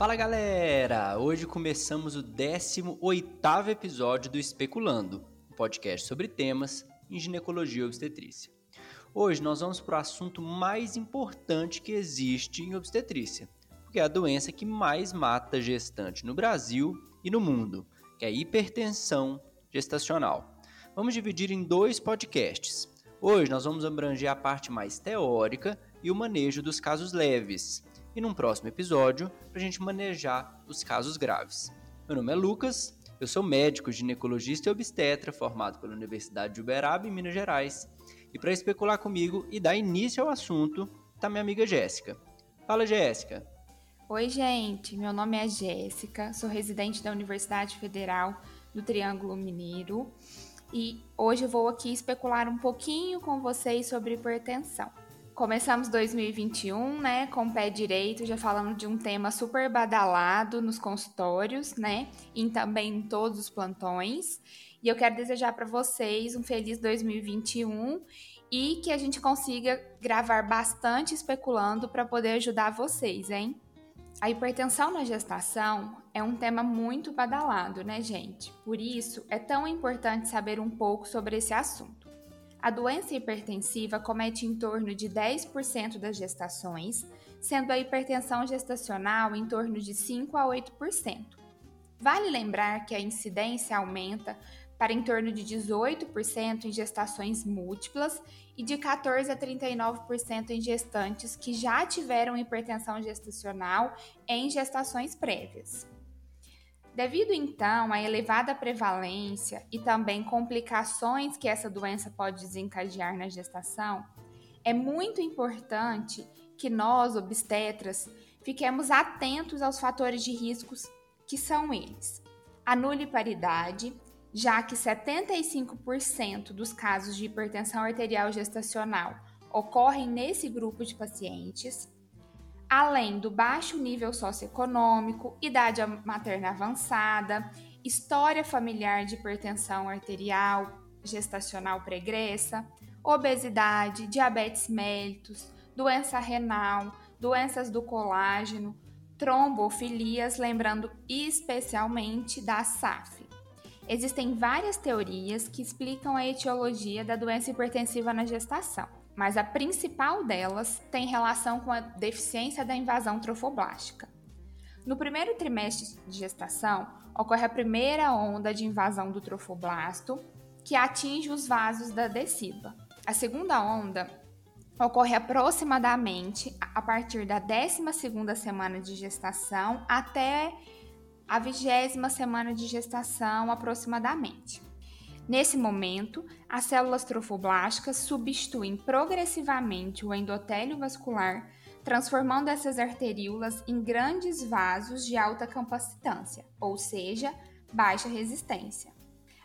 Fala galera! Hoje começamos o 18º episódio do Especulando, um podcast sobre temas em ginecologia e obstetrícia. Hoje nós vamos para o assunto mais importante que existe em obstetrícia, porque é a doença que mais mata gestante no Brasil e no mundo, que é a hipertensão gestacional. Vamos dividir em dois podcasts. Hoje nós vamos abranger a parte mais teórica e o manejo dos casos leves, e num próximo episódio para a gente manejar os casos graves. Meu nome é Lucas, eu sou médico, ginecologista e obstetra formado pela Universidade de Uberaba, em Minas Gerais. E para especular comigo e dar início ao assunto, está minha amiga Jéssica. Fala, Jéssica. Oi, gente. Meu nome é Jéssica, sou residente da Universidade Federal do Triângulo Mineiro e hoje vou aqui especular um pouquinho com vocês sobre hipertensão. Começamos 2021, né, com o pé direito, já falando de um tema super badalado nos consultórios, né, e também em todos os plantões. E eu quero desejar para vocês um feliz 2021 e que a gente consiga gravar bastante especulando para poder ajudar vocês, hein? A hipertensão na gestação é um tema muito badalado, né, gente? Por isso, é tão importante saber um pouco sobre esse assunto. A doença hipertensiva comete em torno de 10% das gestações, sendo a hipertensão gestacional em torno de 5 a 8%. Vale lembrar que a incidência aumenta para em torno de 18% em gestações múltiplas e de 14 a 39% em gestantes que já tiveram hipertensão gestacional em gestações prévias. Devido então à elevada prevalência e também complicações que essa doença pode desencadear na gestação, é muito importante que nós, obstetras, fiquemos atentos aos fatores de riscos que são eles: a nuliparidade, já que 75% dos casos de hipertensão arterial gestacional ocorrem nesse grupo de pacientes além do baixo nível socioeconômico, idade materna avançada, história familiar de hipertensão arterial gestacional pregressa, obesidade, diabetes mellitus, doença renal, doenças do colágeno, trombofilias, lembrando especialmente da SAF. Existem várias teorias que explicam a etiologia da doença hipertensiva na gestação mas a principal delas tem relação com a deficiência da invasão trofoblástica. No primeiro trimestre de gestação, ocorre a primeira onda de invasão do trofoblasto, que atinge os vasos da desciba. A segunda onda ocorre aproximadamente a partir da 12ª semana de gestação até a vigésima semana de gestação aproximadamente. Nesse momento, as células trofoblásticas substituem progressivamente o endotélio vascular, transformando essas arteríolas em grandes vasos de alta capacitância, ou seja, baixa resistência.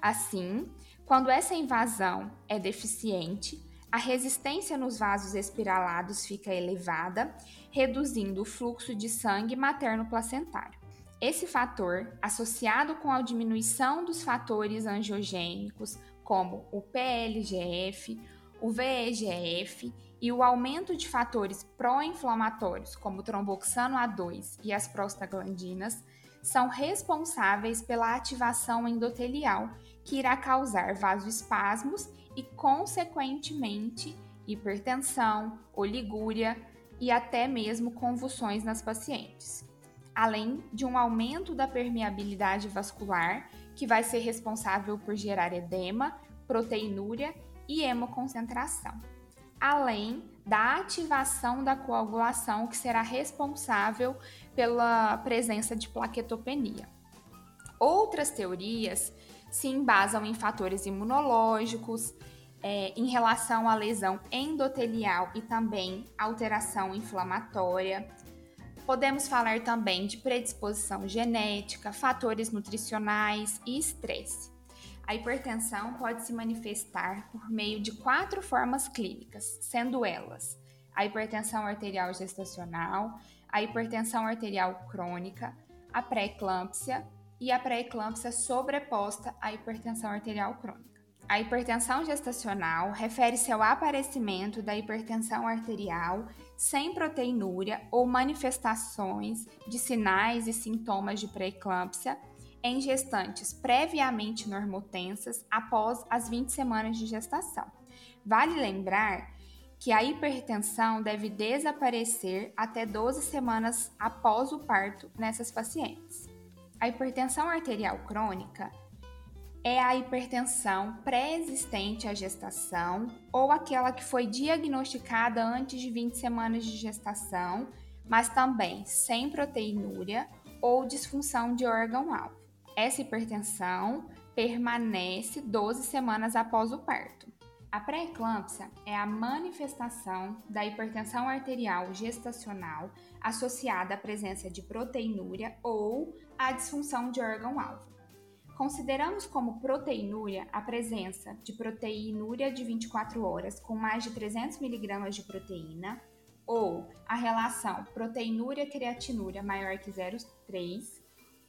Assim, quando essa invasão é deficiente, a resistência nos vasos espiralados fica elevada, reduzindo o fluxo de sangue materno-placentário. Esse fator, associado com a diminuição dos fatores angiogênicos, como o PLGF, o VEGF e o aumento de fatores pró-inflamatórios, como o tromboxano A2 e as prostaglandinas, são responsáveis pela ativação endotelial, que irá causar vasoespasmos e, consequentemente, hipertensão, oligúria e até mesmo convulsões nas pacientes além de um aumento da permeabilidade vascular, que vai ser responsável por gerar edema, proteinúria e hemoconcentração, além da ativação da coagulação, que será responsável pela presença de plaquetopenia. Outras teorias se embasam em fatores imunológicos, é, em relação à lesão endotelial e também alteração inflamatória, Podemos falar também de predisposição genética, fatores nutricionais e estresse. A hipertensão pode se manifestar por meio de quatro formas clínicas, sendo elas a hipertensão arterial gestacional, a hipertensão arterial crônica, a pré-eclâmpsia e a pré-eclâmpsia sobreposta à hipertensão arterial crônica. A hipertensão gestacional refere-se ao aparecimento da hipertensão arterial sem proteinúria ou manifestações de sinais e sintomas de pré-eclâmpsia em gestantes previamente normotensas após as 20 semanas de gestação. Vale lembrar que a hipertensão deve desaparecer até 12 semanas após o parto nessas pacientes. A hipertensão arterial crônica é a hipertensão pré-existente à gestação ou aquela que foi diagnosticada antes de 20 semanas de gestação, mas também sem proteinúria ou disfunção de órgão-alvo. Essa hipertensão permanece 12 semanas após o parto. A pré-eclâmpsia é a manifestação da hipertensão arterial gestacional associada à presença de proteinúria ou à disfunção de órgão-alvo. Consideramos como proteinúria a presença de proteinúria de 24 horas com mais de 300 mg de proteína ou a relação proteinúria-creatinúria maior que 0,3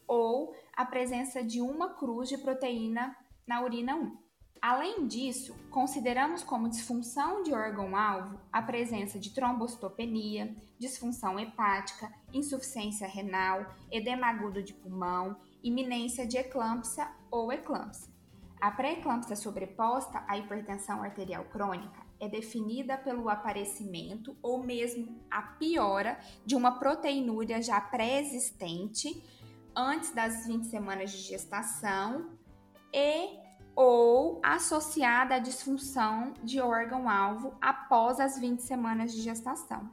ou a presença de uma cruz de proteína na urina 1. Além disso, consideramos como disfunção de órgão-alvo a presença de trombocitopenia, disfunção hepática, insuficiência renal, edema agudo de pulmão, iminência de eclâmpsia ou eclâmpsia. A pré-eclâmpsia sobreposta à hipertensão arterial crônica é definida pelo aparecimento ou mesmo a piora de uma proteinúria já pré-existente antes das 20 semanas de gestação e ou associada à disfunção de órgão-alvo após as 20 semanas de gestação.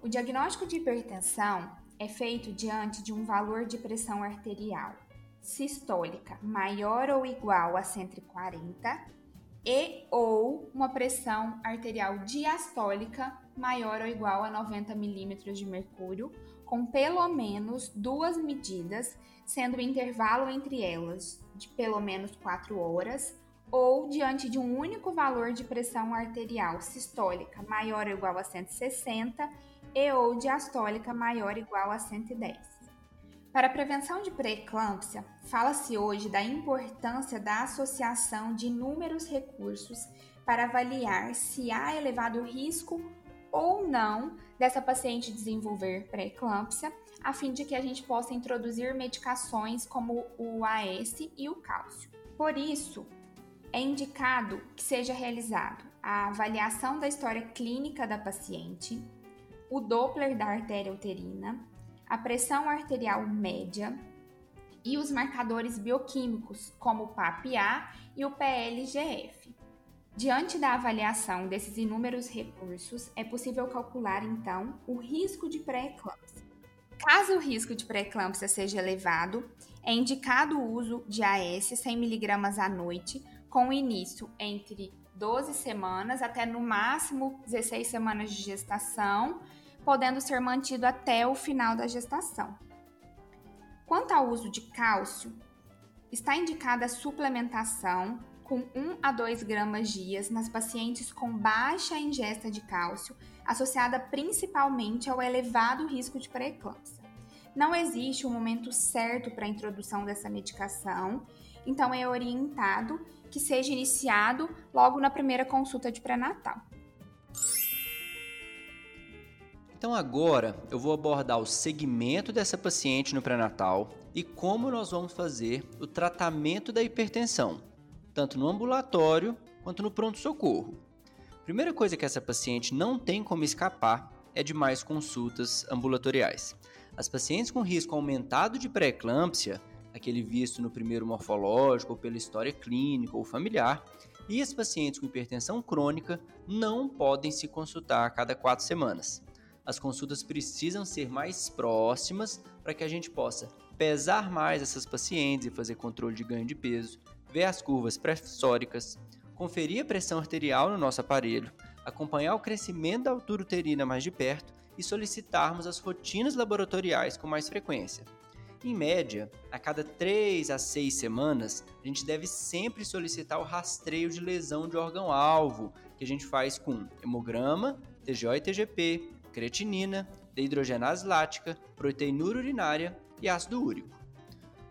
O diagnóstico de hipertensão é feito diante de um valor de pressão arterial sistólica maior ou igual a 140 e ou uma pressão arterial diastólica maior ou igual a 90 milímetros de mercúrio, com pelo menos duas medidas, sendo o intervalo entre elas de pelo menos 4 horas, ou diante de um único valor de pressão arterial sistólica maior ou igual a 160 e ou diastólica maior ou igual a 110. Para a prevenção de pré-eclâmpsia, fala-se hoje da importância da associação de inúmeros recursos para avaliar se há elevado risco ou não dessa paciente desenvolver pré-eclâmpsia, a fim de que a gente possa introduzir medicações como o AS e o cálcio. Por isso, é indicado que seja realizado a avaliação da história clínica da paciente, o Doppler da artéria uterina, a pressão arterial média e os marcadores bioquímicos, como o PAP-A e o PLGF. Diante da avaliação desses inúmeros recursos, é possível calcular então o risco de pré-eclâmpsia. Caso o risco de pré-eclâmpsia seja elevado, é indicado o uso de AS 100 mg à noite, com início entre 12 semanas até no máximo 16 semanas de gestação, podendo ser mantido até o final da gestação. Quanto ao uso de cálcio, está indicada a suplementação com 1 a 2 gramas dias nas pacientes com baixa ingesta de cálcio, associada principalmente ao elevado risco de pré-eclâmpsia. Não existe um momento certo para a introdução dessa medicação, então é orientado que seja iniciado logo na primeira consulta de pré-natal. Então agora eu vou abordar o segmento dessa paciente no pré-natal e como nós vamos fazer o tratamento da hipertensão tanto no ambulatório quanto no pronto-socorro. Primeira coisa que essa paciente não tem como escapar é de mais consultas ambulatoriais. As pacientes com risco aumentado de pré-eclâmpsia, aquele visto no primeiro morfológico ou pela história clínica ou familiar, e as pacientes com hipertensão crônica não podem se consultar a cada quatro semanas. As consultas precisam ser mais próximas para que a gente possa pesar mais essas pacientes e fazer controle de ganho de peso, ver as curvas pressóricas, conferir a pressão arterial no nosso aparelho, acompanhar o crescimento da altura uterina mais de perto e solicitarmos as rotinas laboratoriais com mais frequência. Em média, a cada 3 a 6 semanas, a gente deve sempre solicitar o rastreio de lesão de órgão-alvo, que a gente faz com hemograma, TGO e TGP, creatinina, dehidrogenase lática, proteinúria urinária e ácido úrico.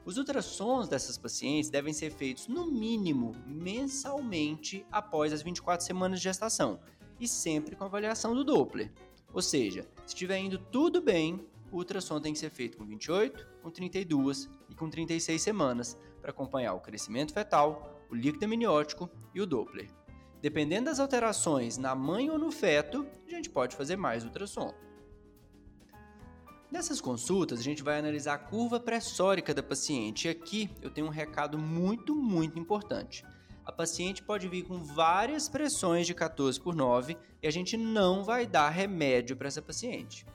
Os ultrassons dessas pacientes devem ser feitos no mínimo mensalmente após as 24 semanas de gestação e sempre com avaliação do Doppler. Ou seja, se estiver indo tudo bem, o ultrassom tem que ser feito com 28, com 32 e com 36 semanas para acompanhar o crescimento fetal, o líquido amniótico e o Doppler. Dependendo das alterações na mãe ou no feto, a gente pode fazer mais ultrassom. Nessas consultas, a gente vai analisar a curva pressórica da paciente e aqui eu tenho um recado muito, muito importante. A paciente pode vir com várias pressões de 14 por 9 e a gente não vai dar remédio para essa paciente.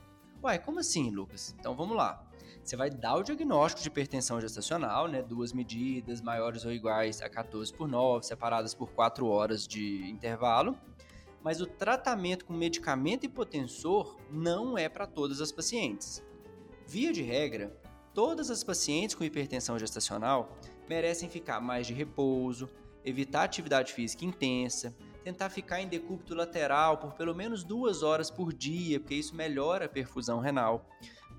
Uai, como assim, Lucas? Então vamos lá. Você vai dar o diagnóstico de hipertensão gestacional, né? Duas medidas maiores ou iguais a 14 por 9, separadas por 4 horas de intervalo. Mas o tratamento com medicamento hipotensor não é para todas as pacientes. Via de regra, todas as pacientes com hipertensão gestacional merecem ficar mais de repouso, evitar atividade física intensa, tentar ficar em decúbito lateral por pelo menos duas horas por dia, porque isso melhora a perfusão renal.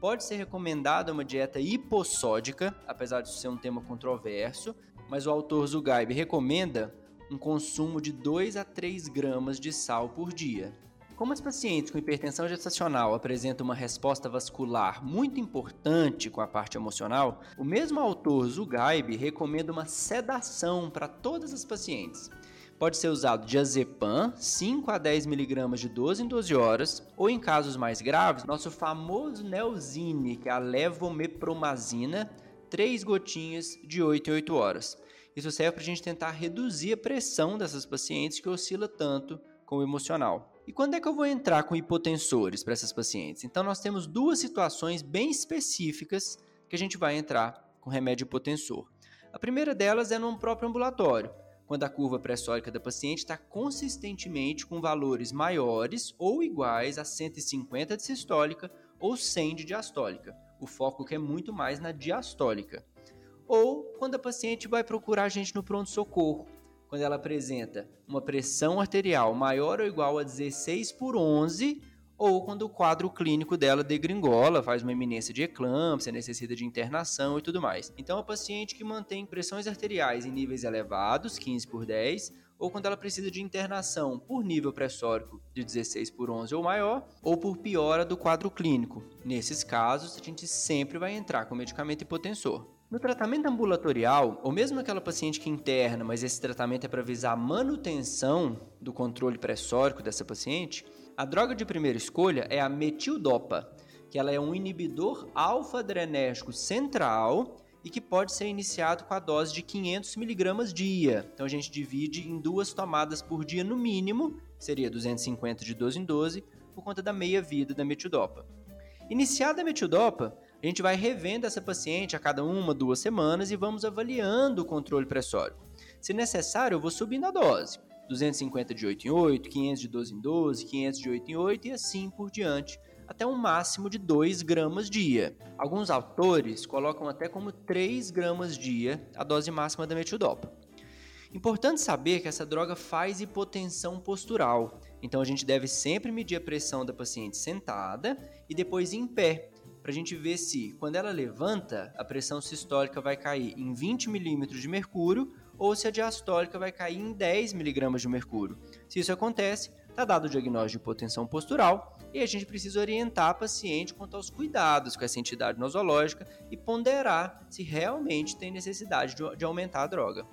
Pode ser recomendada uma dieta hipossódica, apesar de ser um tema controverso, mas o autor Zugaib recomenda um consumo de 2 a 3 gramas de sal por dia. Como as pacientes com hipertensão gestacional apresentam uma resposta vascular muito importante com a parte emocional, o mesmo autor Zugaib recomenda uma sedação para todas as pacientes. Pode ser usado diazepam, 5 a 10 mg de 12 em 12 horas, ou em casos mais graves, nosso famoso Neosine, que é a levomepromazina, 3 gotinhas de 8 em 8 horas. Isso serve para a gente tentar reduzir a pressão dessas pacientes que oscila tanto com o emocional. E quando é que eu vou entrar com hipotensores para essas pacientes? Então, nós temos duas situações bem específicas que a gente vai entrar com remédio hipotensor. A primeira delas é no próprio ambulatório, quando a curva pressórica da paciente está consistentemente com valores maiores ou iguais a 150 de sistólica ou 100 de diastólica. O foco que é muito mais na diastólica. Ou quando a paciente vai procurar a gente no pronto-socorro, quando ela apresenta uma pressão arterial maior ou igual a 16 por 11, ou quando o quadro clínico dela degringola, faz uma eminência de eclâmpsia, necessita de internação e tudo mais. Então, a paciente que mantém pressões arteriais em níveis elevados, 15 por 10, ou quando ela precisa de internação por nível pressórico de 16 por 11 ou maior, ou por piora do quadro clínico. Nesses casos, a gente sempre vai entrar com medicamento hipotensor. No tratamento ambulatorial, ou mesmo aquela paciente que interna, mas esse tratamento é para visar a manutenção do controle pressórico dessa paciente, a droga de primeira escolha é a metildopa, que ela é um inibidor alfa-adrenérgico central e que pode ser iniciado com a dose de 500 mg dia. Então a gente divide em duas tomadas por dia no mínimo, seria 250 de 12 em 12, por conta da meia vida da metildopa. Iniciada a metildopa, a gente vai revendo essa paciente a cada uma, duas semanas e vamos avaliando o controle pressórico. Se necessário, eu vou subindo a dose. 250 de 8 em 8, 500 de 12 em 12, 500 de 8 em 8 e assim por diante, até um máximo de 2 gramas dia. Alguns autores colocam até como 3 gramas dia a dose máxima da metildopa. Importante saber que essa droga faz hipotensão postural, então a gente deve sempre medir a pressão da paciente sentada e depois em pé, para a gente ver se, quando ela levanta, a pressão sistólica vai cair em 20 milímetros de mercúrio ou se a diastólica vai cair em 10 miligramas de mercúrio. Se isso acontece, está dado o diagnóstico de hipotensão postural e a gente precisa orientar a paciente quanto aos cuidados com essa entidade nosológica e ponderar se realmente tem necessidade de aumentar a droga.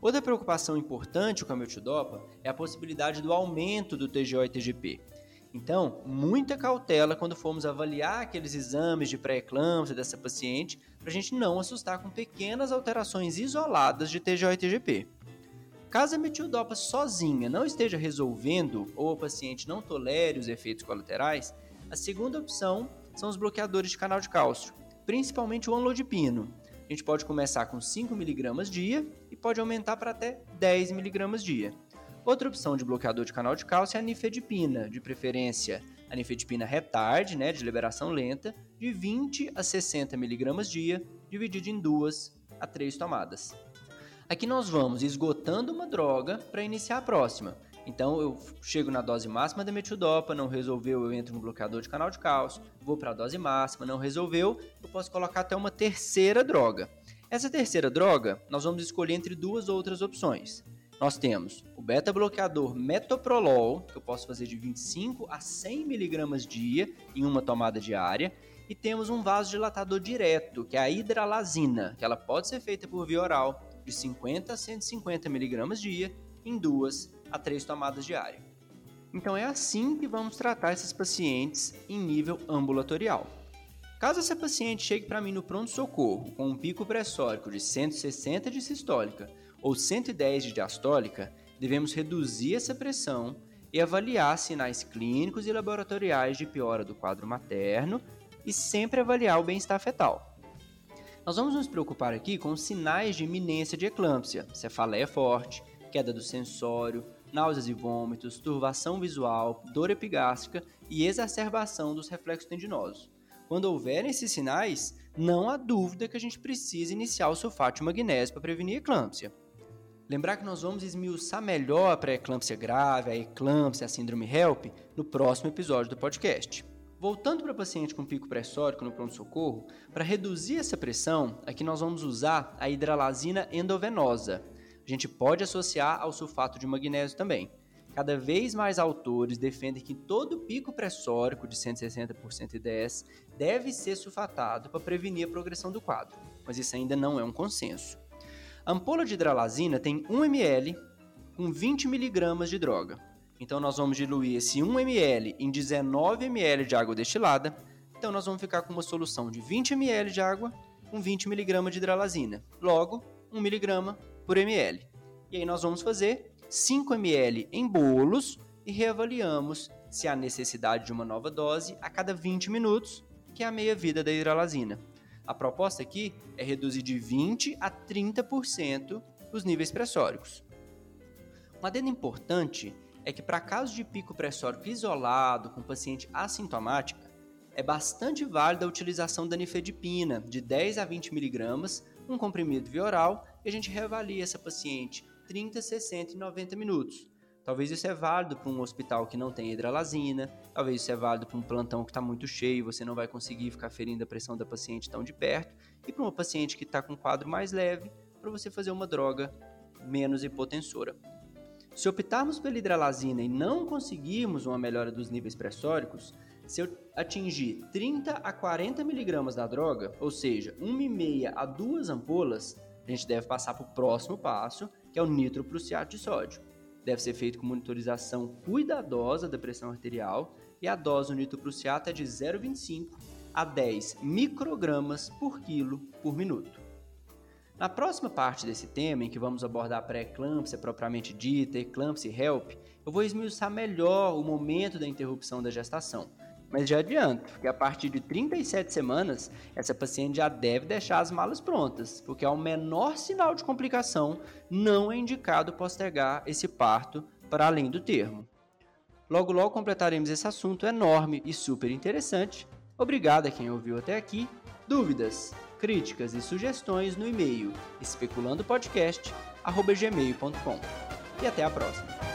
Outra preocupação importante com a meltidopa é a possibilidade do aumento do TGO e TGP. Então, muita cautela quando formos avaliar aqueles exames de pré-eclâmpsia dessa paciente, para a gente não assustar com pequenas alterações isoladas de TGO e TGP. Caso a metildopa sozinha não esteja resolvendo ou o paciente não tolere os efeitos colaterais, a segunda opção são os bloqueadores de canal de cálcio, principalmente o anlodipino. A gente pode começar com 5mg dia e pode aumentar para até 10mg dia. Outra opção de bloqueador de canal de cálcio é a nifedipina, de preferência a nifedipina retard, né, de liberação lenta, de 20 a 60 mg dia, dividido em duas a três tomadas. Aqui nós vamos esgotando uma droga para iniciar a próxima. Então eu chego na dose máxima da metildopa, não resolveu, eu entro no bloqueador de canal de cálcio, vou para a dose máxima, não resolveu, eu posso colocar até uma terceira droga. Essa terceira droga, nós vamos escolher entre duas outras opções. Nós temos o beta-bloqueador metoprolol, que eu posso fazer de 25 a 100 mg dia em uma tomada diária, e temos um vasodilatador direto, que é a hidralazina, que ela pode ser feita por via oral, de 50 a 150 mg dia, em duas a três tomadas diárias. Então é assim que vamos tratar esses pacientes em nível ambulatorial. Caso essa paciente chegue para mim no pronto-socorro com um pico pressórico de 160 de sistólica ou 110 de diastólica, devemos reduzir essa pressão e avaliar sinais clínicos e laboratoriais de piora do quadro materno e sempre avaliar o bem-estar fetal. Nós vamos nos preocupar aqui com sinais de iminência de eclâmpsia, cefaleia forte, queda do sensório, náuseas e vômitos, turvação visual, dor epigástrica e exacerbação dos reflexos tendinosos. Quando houverem esses sinais, não há dúvida que a gente precisa iniciar o sulfato magnésio para prevenir eclâmpsia. Lembrar que nós vamos esmiuçar melhor a pré-eclâmpsia grave, a eclâmpsia, a síndrome HELP no próximo episódio do podcast. Voltando para o paciente com pico pressórico no pronto-socorro, para reduzir essa pressão, aqui nós vamos usar a hidralazina endovenosa, a gente pode associar ao sulfato de magnésio também. Cada vez mais autores defendem que todo pico pressórico de 160 por 110 deve ser sulfatado para prevenir a progressão do quadro, mas isso ainda não é um consenso. A ampola de hidralazina tem 1 ml com 20 mg de droga. Então nós vamos diluir esse 1 ml em 19 ml de água destilada. Então nós vamos ficar com uma solução de 20 ml de água com 20 mg de hidralazina. Logo, 1 mg por ml. E aí nós vamos fazer 5 ml em bolos e reavaliamos se há necessidade de uma nova dose a cada 20 minutos, que é a meia-vida da hidralazina. A proposta aqui é reduzir de 20 a 30% os níveis pressóricos. Um adendo importante é que para casos de pico pressórico isolado com paciente assintomática, é bastante válida a utilização da nifedipina de 10 a 20 miligramas, um comprimido via oral e a gente reavalia essa paciente 30, 60 e 90 minutos. Talvez isso é válido para um hospital que não tem hidralazina, talvez isso é válido para um plantão que está muito cheio, você não vai conseguir ficar ferindo a pressão da paciente tão de perto, e para uma paciente que está com um quadro mais leve, para você fazer uma droga menos hipotensora. Se optarmos pela hidralazina e não conseguirmos uma melhora dos níveis pressóricos, se eu atingir 30 a 40 miligramas da droga, ou seja, 1,5 a 2 ampolas, a gente deve passar para o próximo passo, que é o nitroprusiato de sódio. Deve ser feito com monitorização cuidadosa da pressão arterial e a dose do nitroprusiato é de 0,25 a 10 microgramas por quilo por minuto. Na próxima parte desse tema, em que vamos abordar a pré-eclâmpsia propriamente dita, eclâmpsia e HELP, eu vou esmiuçar melhor o momento da interrupção da gestação, mas já adianto que a partir de 37 semanas, essa paciente já deve deixar as malas prontas, porque ao menor sinal de complicação, não é indicado postergar esse parto para além do termo. Logo logo completaremos esse assunto enorme e super interessante. Obrigado a quem ouviu até aqui. Dúvidas, críticas e sugestões no e-mail especulandopodcast@gmail.com. E até a próxima.